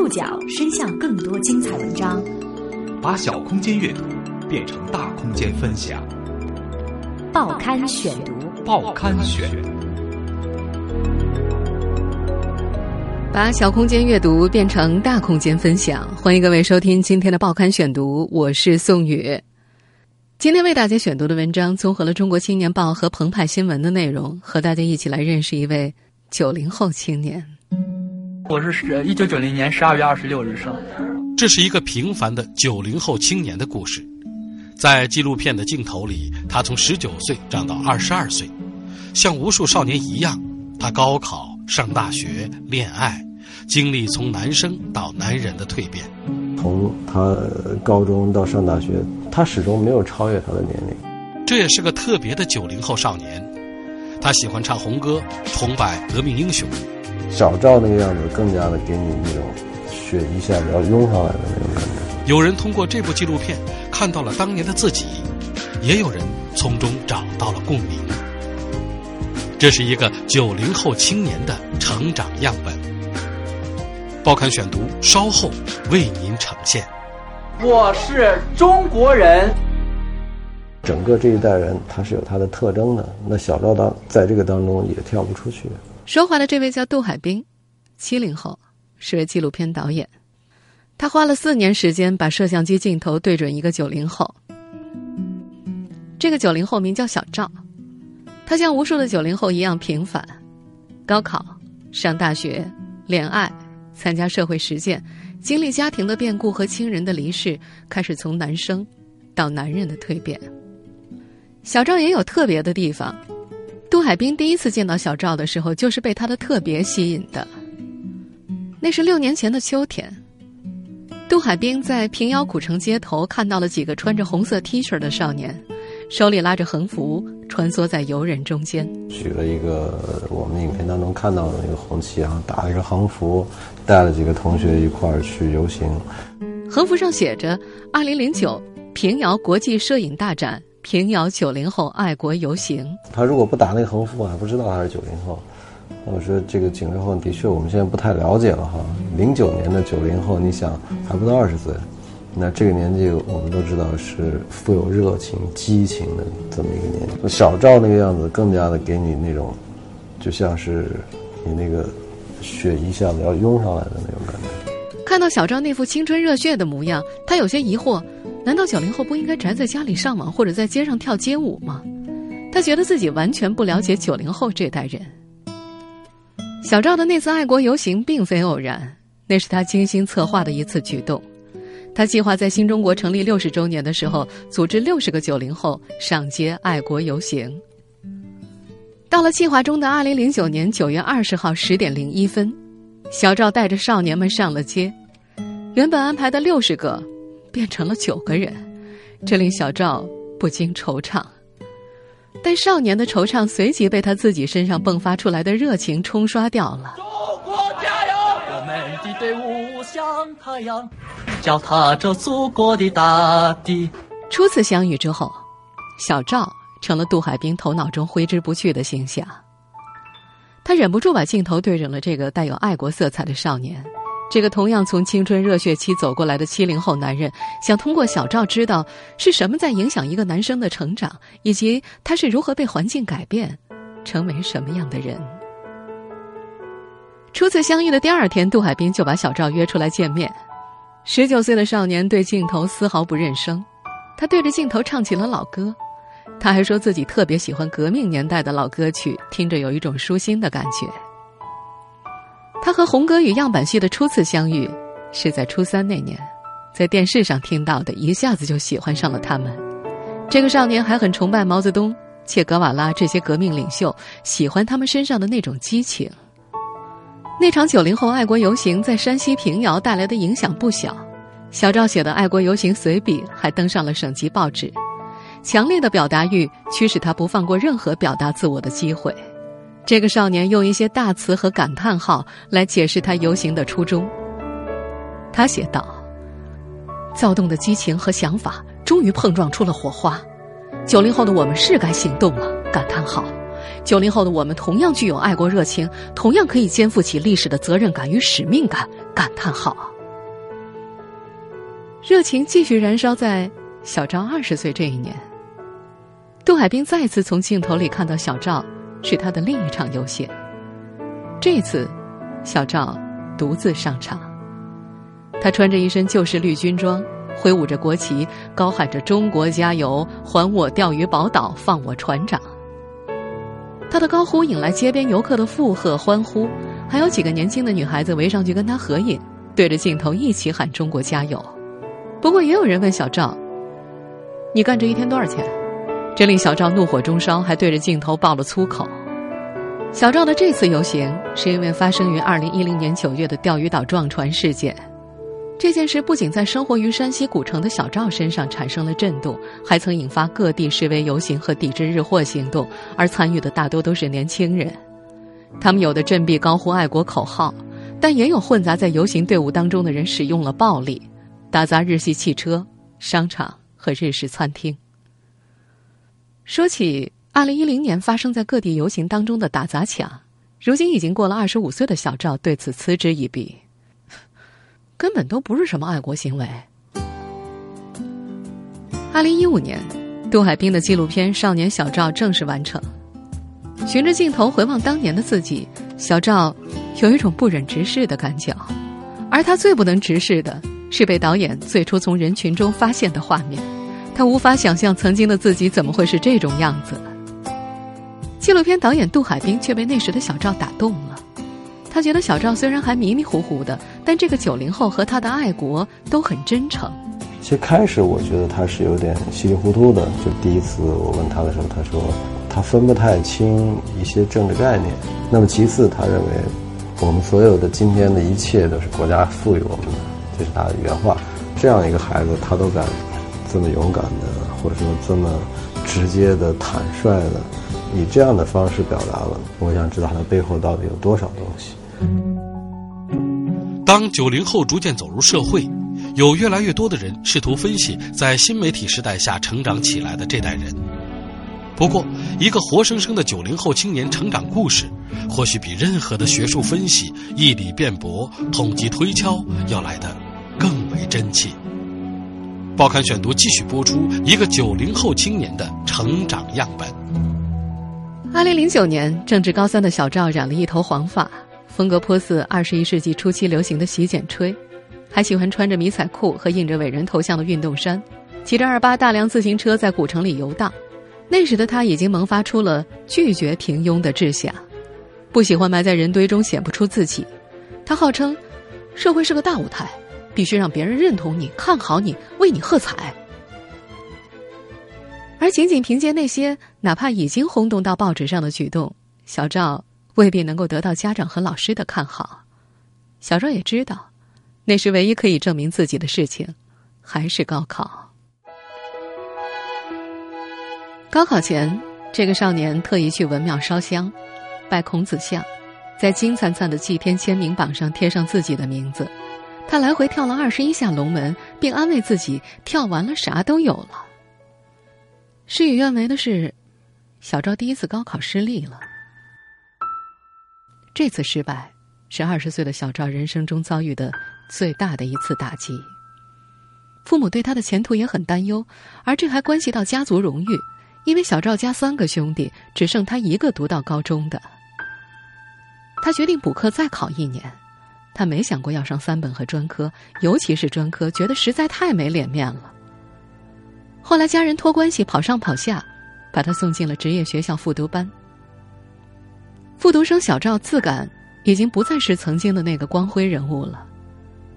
触角伸向更多精彩文章，把小空间阅读变成大空间分享。报刊选读，报刊选，把小空间阅读变成大空间分享。欢迎各位收听今天的报刊选读，我是宋宇。今天为大家选读的文章综合了《中国青年报》和澎湃新闻的内容，和大家一起来认识一位九零后青年。我是一九九零年十二月二十六日生。这是一个平凡的九零后青年的故事，在纪录片的镜头里，他从十九岁长到二十二岁，像无数少年一样，他高考、上大学、恋爱，经历从男生到男人的蜕变。从他高中到上大学，他始终没有超越他的年龄。这也是个特别的九零后少年，他喜欢唱红歌，崇拜革命英雄。小赵那个样子，更加的给你一种血一下子要涌上来的那种感觉。有人通过这部纪录片看到了当年的自己，也有人从中找到了共鸣。这是一个九零后青年的成长样本。报刊选读稍后为您呈现。我是中国人。整个这一代人，他是有他的特征的。那小赵当在这个当中也跳不出去。说话的这位叫杜海滨，七零后，是位纪录片导演。他花了四年时间把摄像机镜头对准一个九零后。这个九零后名叫小赵，他像无数的九零后一样平凡：高考、上大学、恋爱、参加社会实践，经历家庭的变故和亲人的离世，开始从男生到男人的蜕变。小赵也有特别的地方。杜海滨第一次见到小赵的时候，就是被他的特别吸引的。那是六年前的秋天，杜海滨在平遥古城街头看到了几个穿着红色 T 恤的少年，手里拉着横幅，穿梭在游人中间。举了一个我们影片当中看到的那个红旗，然后打了一个横幅，带了几个同学一块儿去游行。横幅上写着：“二零零九平遥国际摄影大展。”平遥九零后爱国游行，他如果不打那个横幅，我还不知道他是九零后。我说这个九零后的确我们现在不太了解了哈。零九年的九零后，你想还不到二十岁，那这个年纪我们都知道是富有热情、激情的这么一个年纪。小赵那个样子，更加的给你那种，就像是你那个血一下子要涌上来的那种感觉。看到小赵那副青春热血的模样，他有些疑惑。难道九零后不应该宅在家里上网或者在街上跳街舞吗？他觉得自己完全不了解九零后这代人。小赵的那次爱国游行并非偶然，那是他精心策划的一次举动。他计划在新中国成立六十周年的时候，组织六十个九零后上街爱国游行。到了计划中的二零零九年九月二十号十点零一分，小赵带着少年们上了街。原本安排的六十个。变成了九个人，这令小赵不禁惆怅。但少年的惆怅随即被他自己身上迸发出来的热情冲刷掉了。中国加油！我们的队伍像太阳，脚踏着祖国的大地。初次相遇之后，小赵成了杜海滨头脑中挥之不去的形象。他忍不住把镜头对准了这个带有爱国色彩的少年。这个同样从青春热血期走过来的七零后男人，想通过小赵知道是什么在影响一个男生的成长，以及他是如何被环境改变，成为什么样的人。初次相遇的第二天，杜海滨就把小赵约出来见面。十九岁的少年对镜头丝毫不认生，他对着镜头唱起了老歌，他还说自己特别喜欢革命年代的老歌曲，听着有一种舒心的感觉。他和红歌与样板戏的初次相遇，是在初三那年，在电视上听到的，一下子就喜欢上了他们。这个少年还很崇拜毛泽东、切格瓦拉这些革命领袖，喜欢他们身上的那种激情。那场九零后爱国游行在山西平遥带来的影响不小，小赵写的爱国游行随笔还登上了省级报纸。强烈的表达欲驱使他不放过任何表达自我的机会。这个少年用一些大词和感叹号来解释他游行的初衷。他写道：“躁动的激情和想法终于碰撞出了火花。九零后的我们是该行动了！感叹号。九零后的我们同样具有爱国热情，同样可以肩负起历史的责任感与使命感！感叹号。”热情继续燃烧在小赵二十岁这一年。杜海滨再次从镜头里看到小赵，是他的另一场游戏。这次，小赵独自上场。他穿着一身旧式绿军装，挥舞着国旗，高喊着“中国加油，还我钓鱼宝岛，放我船长”。他的高呼引来街边游客的附和欢呼，还有几个年轻的女孩子围上去跟他合影，对着镜头一起喊“中国加油”。不过，也有人问小赵：“你干这一天多少钱？”这令小赵怒火中烧，还对着镜头爆了粗口。小赵的这次游行是因为发生于二零一零年九月的钓鱼岛撞船事件。这件事不仅在生活于山西古城的小赵身上产生了震动，还曾引发各地示威游行和抵制日货行动，而参与的大多都是年轻人。他们有的振臂高呼爱国口号，但也有混杂在游行队伍当中的人使用了暴力，打砸日系汽车、商场和日式餐厅。说起二零一零年发生在各地游行当中的打砸抢，如今已经过了二十五岁的小赵对此嗤之以鼻，根本都不是什么爱国行为。二零一五年，杜海滨的纪录片《少年小赵》正式完成。循着镜头回望当年的自己，小赵有一种不忍直视的感觉，而他最不能直视的是被导演最初从人群中发现的画面。他无法想象曾经的自己怎么会是这种样子。纪录片导演杜海滨却被那时的小赵打动了。他觉得小赵虽然还迷迷糊糊的，但这个九零后和他的爱国都很真诚。其实开始我觉得他是有点稀里糊涂的。就第一次我问他的时候，他说他分不太清一些政治概念。那么其次，他认为我们所有的今天的一切都是国家赋予我们的，这是他的原话。这样一个孩子，他都敢。这么勇敢的，或者说这么直接的、坦率的，以这样的方式表达了。我想知道它背后到底有多少东西。当九零后逐渐走入社会，有越来越多的人试图分析在新媒体时代下成长起来的这代人。不过，一个活生生的九零后青年成长故事，或许比任何的学术分析、义理辩驳、统计推敲要来的更为真切。报刊选读继续播出一个九零后青年的成长样本。二零零九年，正值高三的小赵染了一头黄发，风格颇似二十一世纪初期流行的洗剪吹，还喜欢穿着迷彩裤和印着伟人头像的运动衫，骑着二八大梁自行车在古城里游荡。那时的他已经萌发出了拒绝平庸的志向，不喜欢埋在人堆中显不出自己。他号称，社会是个大舞台。必须让别人认同你、看好你、为你喝彩，而仅仅凭借那些哪怕已经轰动到报纸上的举动，小赵未必能够得到家长和老师的看好。小赵也知道，那时唯一可以证明自己的事情，还是高考。高考前，这个少年特意去文庙烧香，拜孔子像，在金灿灿的祭天签名榜上贴上自己的名字。他来回跳了二十一下龙门，并安慰自己跳完了啥都有了。事与愿违的是，小赵第一次高考失利了。这次失败是二十岁的小赵人生中遭遇的最大的一次打击。父母对他的前途也很担忧，而这还关系到家族荣誉，因为小赵家三个兄弟，只剩他一个读到高中的。他决定补课再考一年。他没想过要上三本和专科，尤其是专科，觉得实在太没脸面了。后来家人托关系跑上跑下，把他送进了职业学校复读班。复读生小赵自感已经不再是曾经的那个光辉人物了。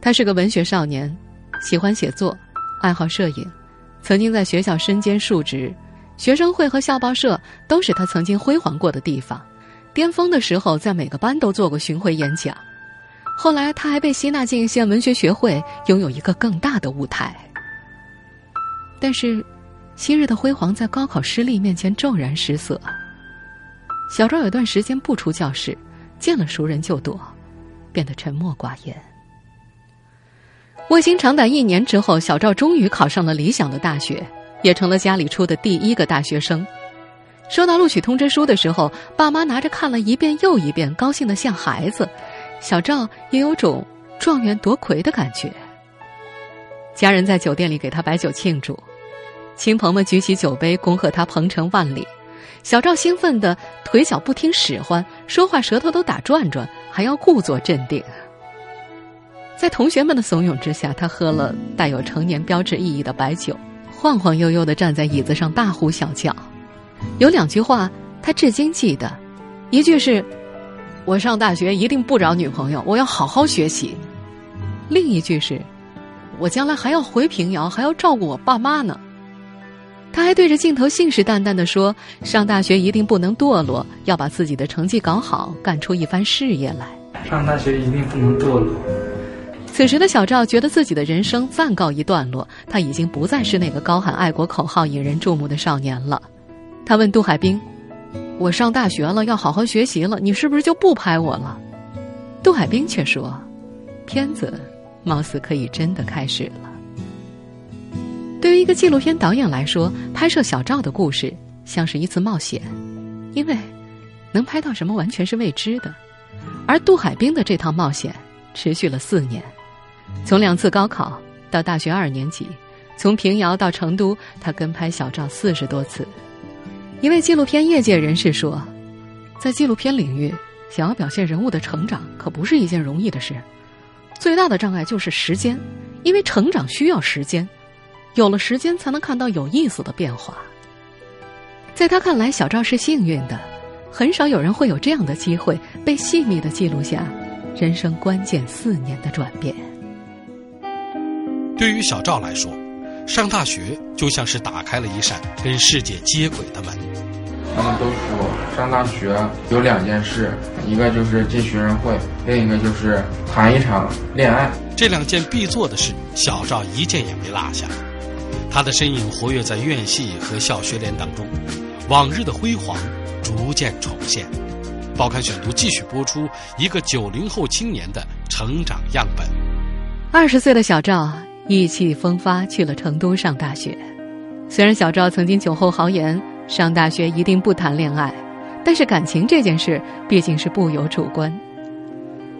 他是个文学少年，喜欢写作，爱好摄影，曾经在学校身兼数职，学生会和校报社都是他曾经辉煌过的地方。巅峰的时候，在每个班都做过巡回演讲。后来，他还被吸纳进县文学学会，拥有一个更大的舞台。但是，昔日的辉煌在高考失利面前骤然失色。小赵有段时间不出教室，见了熟人就躲，变得沉默寡言。卧薪尝胆一年之后，小赵终于考上了理想的大学，也成了家里出的第一个大学生。收到录取通知书的时候，爸妈拿着看了一遍又一遍，高兴的像孩子。小赵也有种状元夺魁的感觉。家人在酒店里给他摆酒庆祝，亲朋们举起酒杯恭贺他鹏程万里。小赵兴奋的腿脚不听使唤，说话舌头都打转转，还要故作镇定。在同学们的怂恿之下，他喝了带有成年标志意义的白酒，晃晃悠悠的站在椅子上大呼小叫。有两句话他至今记得，一句是：“我上大学一定不找女朋友，我要好好学习。”另一句是：“我将来还要回平遥，还要照顾我爸妈呢。”他还对着镜头信誓旦旦地说：“上大学一定不能堕落，要把自己的成绩搞好，干出一番事业来。上大学一定不能堕落。”此时的小赵觉得自己的人生暂告一段落，他已经不再是那个高喊爱国口号、引人注目的少年了。他问杜海滨：“我上大学了，要好好学习了，你是不是就不拍我了？”杜海兵却说：“片子貌似可以真的开始了。”对于一个纪录片导演来说，拍摄小赵的故事像是一次冒险，因为能拍到什么完全是未知的。而杜海兵的这趟冒险持续了四年，从两次高考到大学二年级，从平遥到成都，他跟拍小赵四十多次。一位纪录片业界人士说，在纪录片领域，想要表现人物的成长，可不是一件容易的事。最大的障碍就是时间，因为成长需要时间。有了时间，才能看到有意思的变化。在他看来，小赵是幸运的，很少有人会有这样的机会，被细密的记录下人生关键四年的转变。对于小赵来说，上大学就像是打开了一扇跟世界接轨的门。他们都说，上大学有两件事，一个就是进学生会，另一个就是谈一场恋爱。这两件必做的事，小赵一件也没落下。他的身影活跃在院系和校学联当中，往日的辉煌逐渐重现。报刊选读继续播出一个九零后青年的成长样本。二十岁的小赵意气风发去了成都上大学。虽然小赵曾经酒后豪言上大学一定不谈恋爱，但是感情这件事毕竟是不由主观。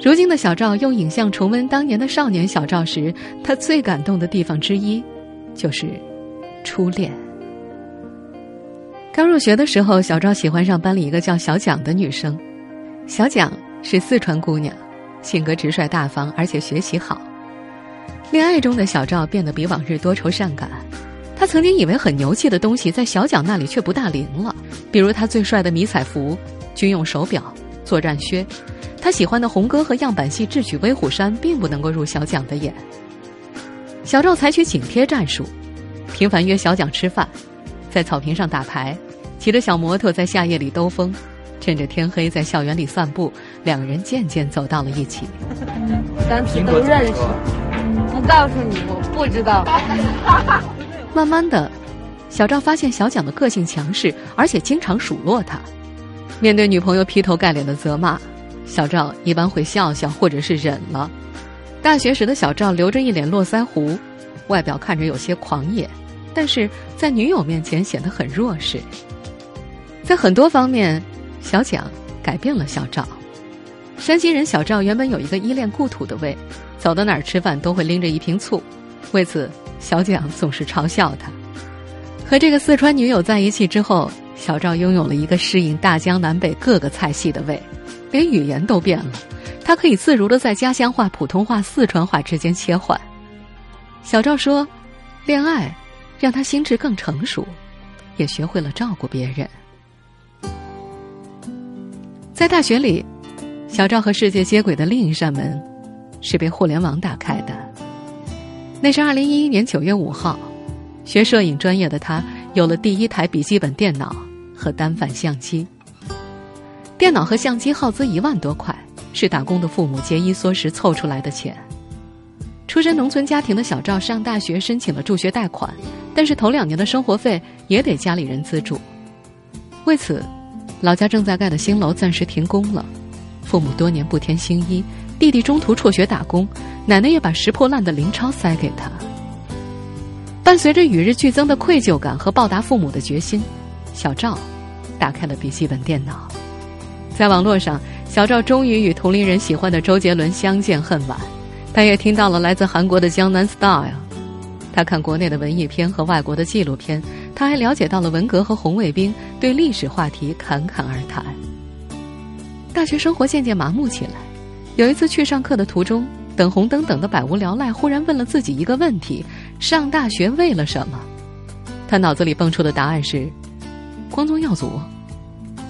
如今的小赵用影像重温当年的少年小赵时，他最感动的地方之一。就是初恋。刚入学的时候，小赵喜欢上班里一个叫小蒋的女生。小蒋是四川姑娘，性格直率大方，而且学习好。恋爱中的小赵变得比往日多愁善感。他曾经以为很牛气的东西，在小蒋那里却不大灵了。比如他最帅的迷彩服、军用手表、作战靴。他喜欢的红歌和样板戏智取威虎山，并不能够入小蒋的眼。小赵采取紧贴战术，频繁约小蒋吃饭，在草坪上打牌，骑着小摩托在夏夜里兜风，趁着天黑在校园里散步，两人渐渐走到了一起。当时都认识，不告诉你，我不知道。慢慢的，小赵发现小蒋的个性强势，而且经常数落他。面对女朋友劈头盖脸的责骂，小赵一般会笑笑，或者是忍了。大学时的小赵留着一脸络腮胡，外表看着有些狂野，但是在女友面前显得很弱势。在很多方面，小蒋改变了小赵。山西人小赵原本有一个依恋故土的胃，走到哪儿吃饭都会拎着一瓶醋，为此小蒋总是嘲笑他。和这个四川女友在一起之后，小赵拥有了一个适应大江南北各个菜系的胃，连语言都变了。他可以自如的在家乡话、普通话、四川话之间切换。小赵说：“恋爱让他心智更成熟，也学会了照顾别人。”在大学里，小赵和世界接轨的另一扇门是被互联网打开的。那是二零一一年九月五号，学摄影专业的他有了第一台笔记本电脑和单反相机。电脑和相机耗资一万多块。是打工的父母节衣缩食凑出来的钱。出身农村家庭的小赵上大学申请了助学贷款，但是头两年的生活费也得家里人资助。为此，老家正在盖的新楼暂时停工了，父母多年不添新衣，弟弟中途辍学打工，奶奶也把拾破烂的零钞塞给他。伴随着与日俱增的愧疚感和报答父母的决心，小赵打开了笔记本电脑，在网络上。小赵终于与同龄人喜欢的周杰伦相见恨晚，他也听到了来自韩国的《江南 Style》，他看国内的文艺片和外国的纪录片，他还了解到了文革和红卫兵，对历史话题侃侃而谈。大学生活渐渐麻木起来。有一次去上课的途中，等红灯等的百无聊赖，忽然问了自己一个问题：上大学为了什么？他脑子里蹦出的答案是：光宗耀祖，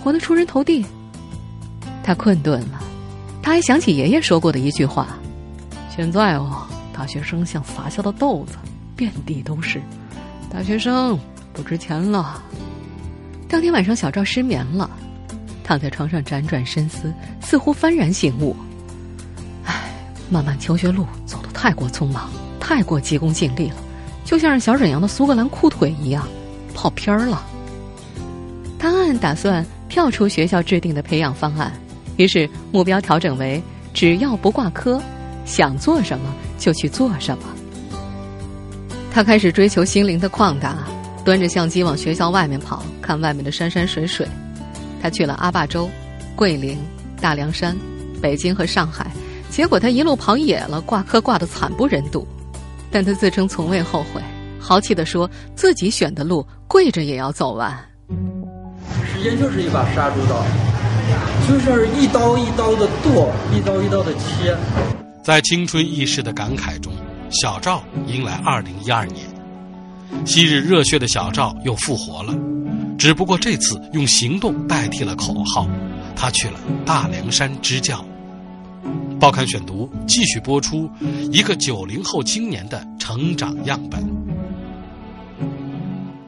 活得出人头地。他困顿了，他还想起爷爷说过的一句话：现在哦，大学生像撒下的豆子。遍地都是，大学生不值钱了。当天晚上，小赵失眠了，躺在床上辗转深思，似乎幡然醒悟。唉，漫漫求学路走得太过匆忙，太过急功近利了，就像是小沈阳的苏格兰裤腿一样，跑偏儿了。他暗暗打算跳出学校制定的培养方案，于是目标调整为：只要不挂科，想做什么就去做什么。他开始追求心灵的旷达，端着相机往学校外面跑，看外面的山山水水。他去了阿坝州、桂林、大凉山、北京和上海，结果他一路跑野了，挂科挂得惨不忍睹。但他自称从未后悔，豪气地说自己选的路跪着也要走完。时间就是一把杀猪刀，就是一刀一刀的剁，一刀一刀的切。在青春易逝的感慨中。小赵迎来二零一二年，昔日热血的小赵又复活了，只不过这次用行动代替了口号。他去了大凉山支教。报刊选读继续播出一个九零后青年的成长样本。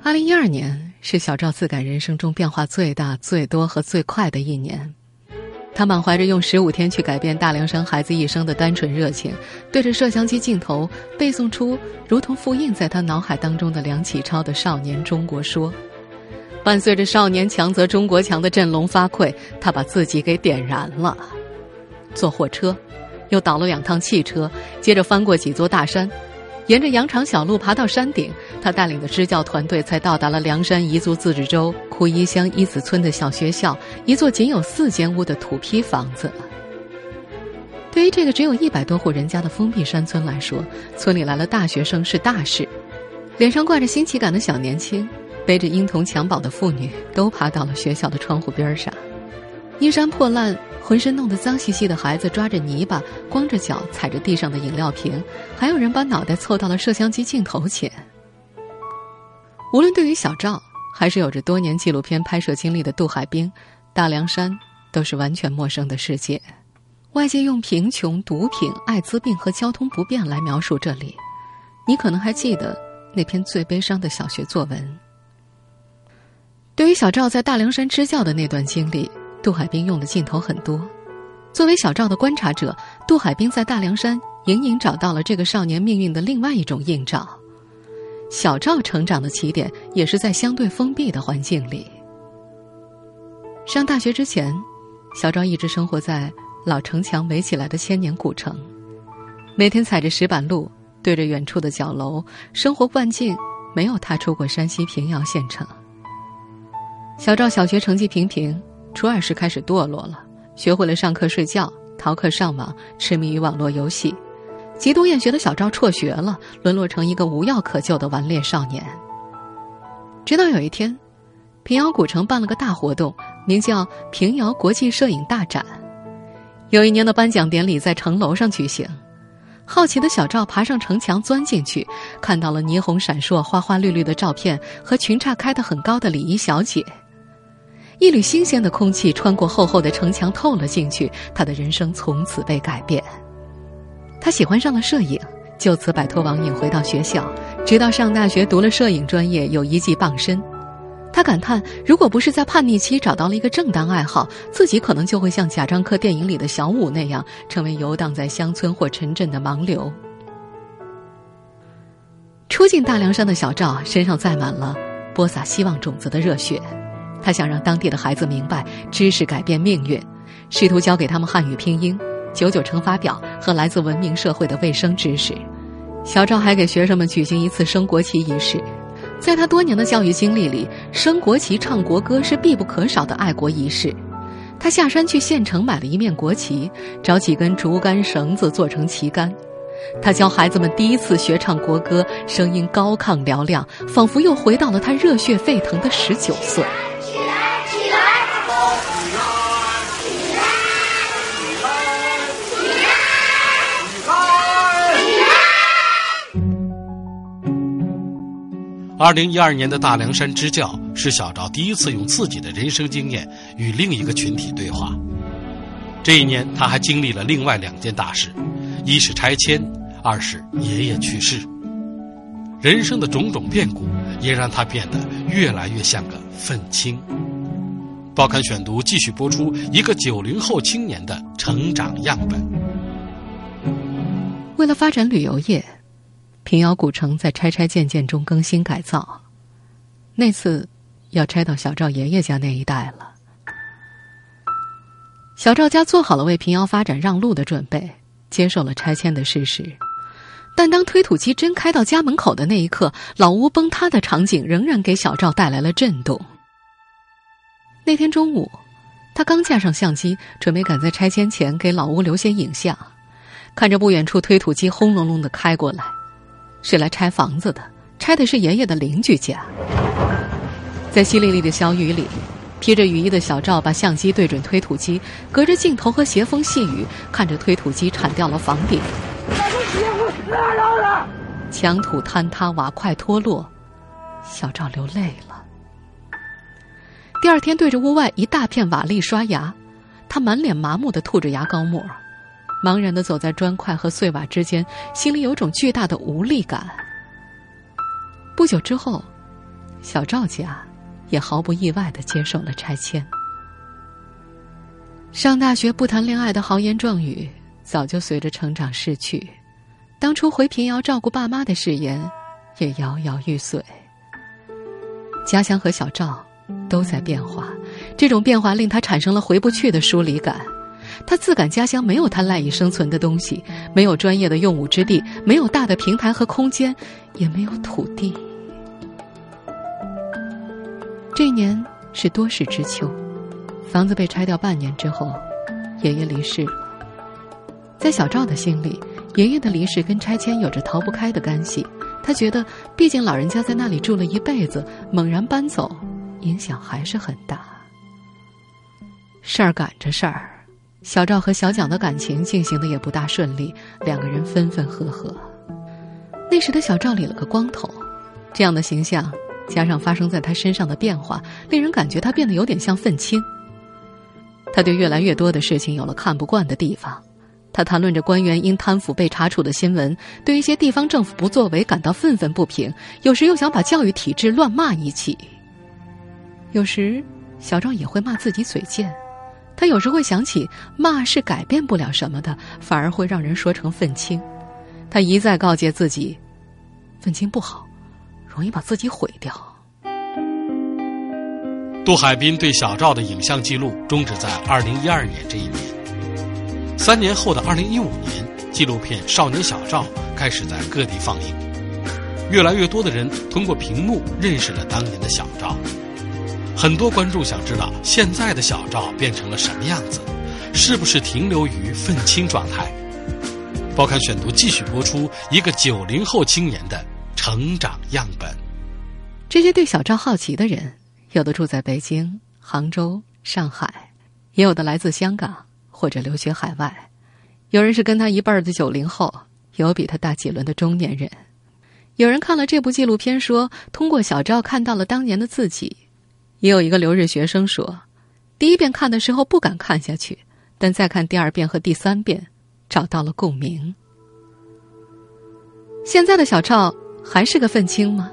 二零一二年是小赵自感人生中变化最大、最多和最快的一年。他满怀着用十五天去改变大凉山孩子一生的单纯热情，对着摄像机镜头背诵出如同复印在他脑海当中的梁启超的《少年中国说》，伴随着“少年强则中国强”的振聋发聩，他把自己给点燃了。坐火车，又倒了两趟汽车，接着翻过几座大山。沿着羊肠小路爬到山顶，他带领的支教团队才到达了凉山彝族自治州库伊乡伊子村的小学校，一座仅有四间屋的土坯房子。对于这个只有一百多户人家的封闭山村来说，村里来了大学生是大事。脸上挂着新奇感的小年轻，背着婴童襁褓的妇女，都爬到了学校的窗户边上，衣衫破烂。浑身弄得脏兮兮的孩子抓着泥巴，光着脚踩着地上的饮料瓶，还有人把脑袋凑到了摄像机镜头前。无论对于小赵，还是有着多年纪录片拍摄经历的杜海滨，大凉山都是完全陌生的世界。外界用贫穷、毒品、艾滋病和交通不便来描述这里，你可能还记得那篇最悲伤的小学作文。对于小赵在大凉山支教的那段经历。杜海滨用的镜头很多，作为小赵的观察者，杜海滨在大凉山隐隐找到了这个少年命运的另外一种映照。小赵成长的起点也是在相对封闭的环境里。上大学之前，小赵一直生活在老城墙围起来的千年古城，每天踩着石板路，对着远处的角楼，生活惯境没有踏出过山西平遥县城。小赵小学成绩平平。初二时开始堕落了，学会了上课睡觉、逃课上网、痴迷于网络游戏。极度厌学的小赵辍学了，沦落成一个无药可救的顽劣少年。直到有一天，平遥古城办了个大活动，名叫“平遥国际摄影大展”。有一年的颁奖典礼在城楼上举行，好奇的小赵爬上城墙钻进去，看到了霓虹闪烁、花花绿绿的照片和裙衩开得很高的礼仪小姐。一缕新鲜的空气穿过厚厚的城墙透了进去，他的人生从此被改变。他喜欢上了摄影，就此摆脱网瘾，回到学校，直到上大学读了摄影专业，有一技傍身。他感叹：如果不是在叛逆期找到了一个正当爱好，自己可能就会像贾樟柯电影里的小五那样，成为游荡在乡村或城镇的盲流。初进大凉山的小赵身上载满了播撒希望种子的热血。他想让当地的孩子明白知识改变命运，试图教给他们汉语拼音、九九乘法表和来自文明社会的卫生知识。小赵还给学生们举行一次升国旗仪式。在他多年的教育经历里，升国旗、唱国歌是必不可少的爱国仪式。他下山去县城买了一面国旗，找几根竹竿、绳子做成旗杆，他教孩子们第一次学唱国歌，声音高亢嘹亮，仿佛又回到了他热血沸腾的十九岁。二零一二年的大凉山支教是小赵第一次用自己的人生经验与另一个群体对话。这一年，他还经历了另外两件大事：一是拆迁，二是爷爷去世。人生的种种变故也让他变得越来越像个愤青。报刊选读继续播出一个九零后青年的成长样本。为了发展旅游业。平遥古城在拆拆建建中更新改造，那次要拆到小赵爷爷家那一带了。小赵家做好了为平遥发展让路的准备，接受了拆迁的事实。但当推土机真开到家门口的那一刻，老屋崩塌的场景仍然给小赵带来了震动。那天中午，他刚架上相机，准备赶在拆迁前给老屋留些影像，看着不远处推土机轰隆隆的开过来。是来拆房子的，拆的是爷爷的邻居家。在淅沥沥的小雨里，披着雨衣的小赵把相机对准推土机，隔着镜头和斜风细雨，看着推土机铲掉了房顶，墙土坍塌，瓦块脱落，小赵流泪了。第二天，对着屋外一大片瓦砾刷牙，他满脸麻木的吐着牙膏沫。茫然的走在砖块和碎瓦之间，心里有种巨大的无力感。不久之后，小赵家也毫不意外的接受了拆迁。上大学不谈恋爱的豪言壮语早就随着成长逝去，当初回平遥照顾爸妈的誓言也摇摇欲碎。家乡和小赵都在变化，这种变化令他产生了回不去的疏离感。他自感家乡没有他赖以生存的东西，没有专业的用武之地，没有大的平台和空间，也没有土地。这年是多事之秋，房子被拆掉半年之后，爷爷离世了。在小赵的心里，爷爷的离世跟拆迁有着逃不开的干系。他觉得，毕竟老人家在那里住了一辈子，猛然搬走，影响还是很大。事儿赶着事儿。小赵和小蒋的感情进行的也不大顺利，两个人分分合合。那时的小赵理了个光头，这样的形象加上发生在他身上的变化，令人感觉他变得有点像愤青。他对越来越多的事情有了看不惯的地方，他谈论着官员因贪腐被查处的新闻，对一些地方政府不作为感到愤愤不平，有时又想把教育体制乱骂一气。有时，小赵也会骂自己嘴贱。他有时会想起，骂是改变不了什么的，反而会让人说成愤青。他一再告诫自己，愤青不好，容易把自己毁掉。杜海滨对小赵的影像记录终止在二零一二年这一年。三年后的二零一五年，纪录片《少年小赵》开始在各地放映，越来越多的人通过屏幕认识了当年的小赵。很多观众想知道，现在的小赵变成了什么样子？是不是停留于愤青状态？报刊选读继续播出一个九零后青年的成长样本。这些对小赵好奇的人，有的住在北京、杭州、上海，也有的来自香港或者留学海外。有人是跟他一辈儿的九零后，有比他大几轮的中年人。有人看了这部纪录片，说通过小赵看到了当年的自己。也有一个留日学生说，第一遍看的时候不敢看下去，但再看第二遍和第三遍，找到了共鸣。现在的小赵还是个愤青吗？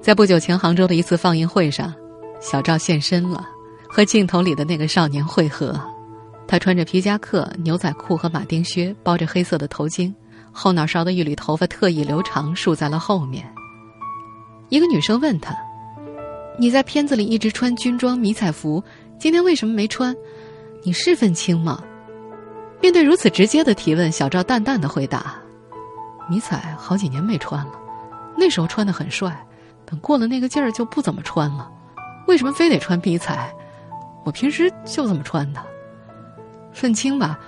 在不久前杭州的一次放映会上，小赵现身了，和镜头里的那个少年汇合。他穿着皮夹克、牛仔裤和马丁靴，包着黑色的头巾，后脑勺的一缕头发特意留长，竖在了后面。一个女生问他。你在片子里一直穿军装迷彩服，今天为什么没穿？你是愤青吗？面对如此直接的提问，小赵淡淡的回答：“迷彩好几年没穿了，那时候穿的很帅，等过了那个劲儿就不怎么穿了。为什么非得穿迷彩？我平时就这么穿的。愤青吧，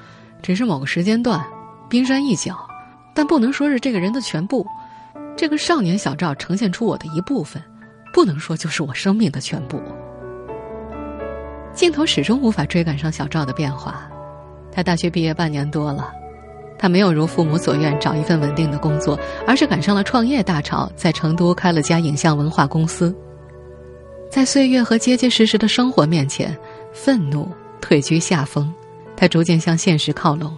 只是某个时间段，冰山一角，但不能说是这个人的全部。这个少年小赵呈现出我的一部分，不能说就是我生命的全部。镜头始终无法追赶上小赵的变化。他大学毕业半年多了，他没有如父母所愿找一份稳定的工作，而是赶上了创业大潮，在成都开了家影像文化公司。在岁月和结结实实的生活面前，愤怒退居下风，他逐渐向现实靠拢，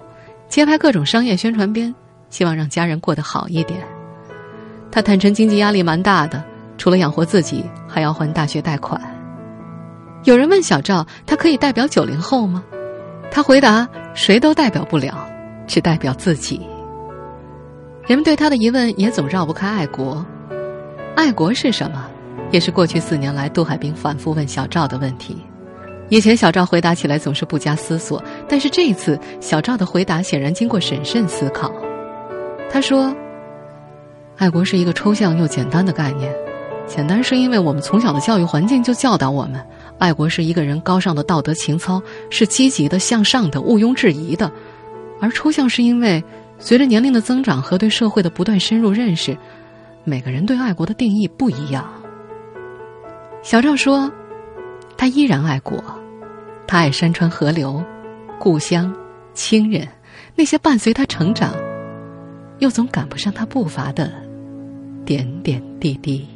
接拍各种商业宣传片，希望让家人过得好一点。他坦诚经济压力蛮大的，除了养活自己，还要还大学贷款。有人问小赵：“他可以代表九零后吗？”他回答：“谁都代表不了，只代表自己。”人们对他的疑问也总绕不开爱国。爱国是什么？也是过去四年来杜海滨反复问小赵的问题。以前小赵回答起来总是不加思索，但是这一次小赵的回答显然经过审慎思考。他说：“爱国是一个抽象又简单的概念。简单是因为我们从小的教育环境就教导我们。”爱国是一个人高尚的道德情操，是积极的、向上的、毋庸置疑的；而抽象是因为随着年龄的增长和对社会的不断深入认识，每个人对爱国的定义不一样。小赵说：“他依然爱国，他爱山川河流、故乡、亲人，那些伴随他成长，又总赶不上他步伐的点点滴滴。”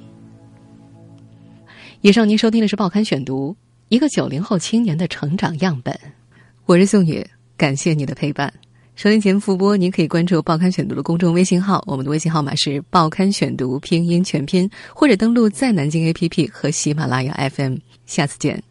以上您收听的是《报刊选读》，一个九零后青年的成长样本。我是宋宇，感谢你的陪伴。收听前复播，您可以关注《报刊选读》的公众微信号，我们的微信号码是《报刊选读》拼音全拼，或者登录在南京 APP 和喜马拉雅 FM。下次见。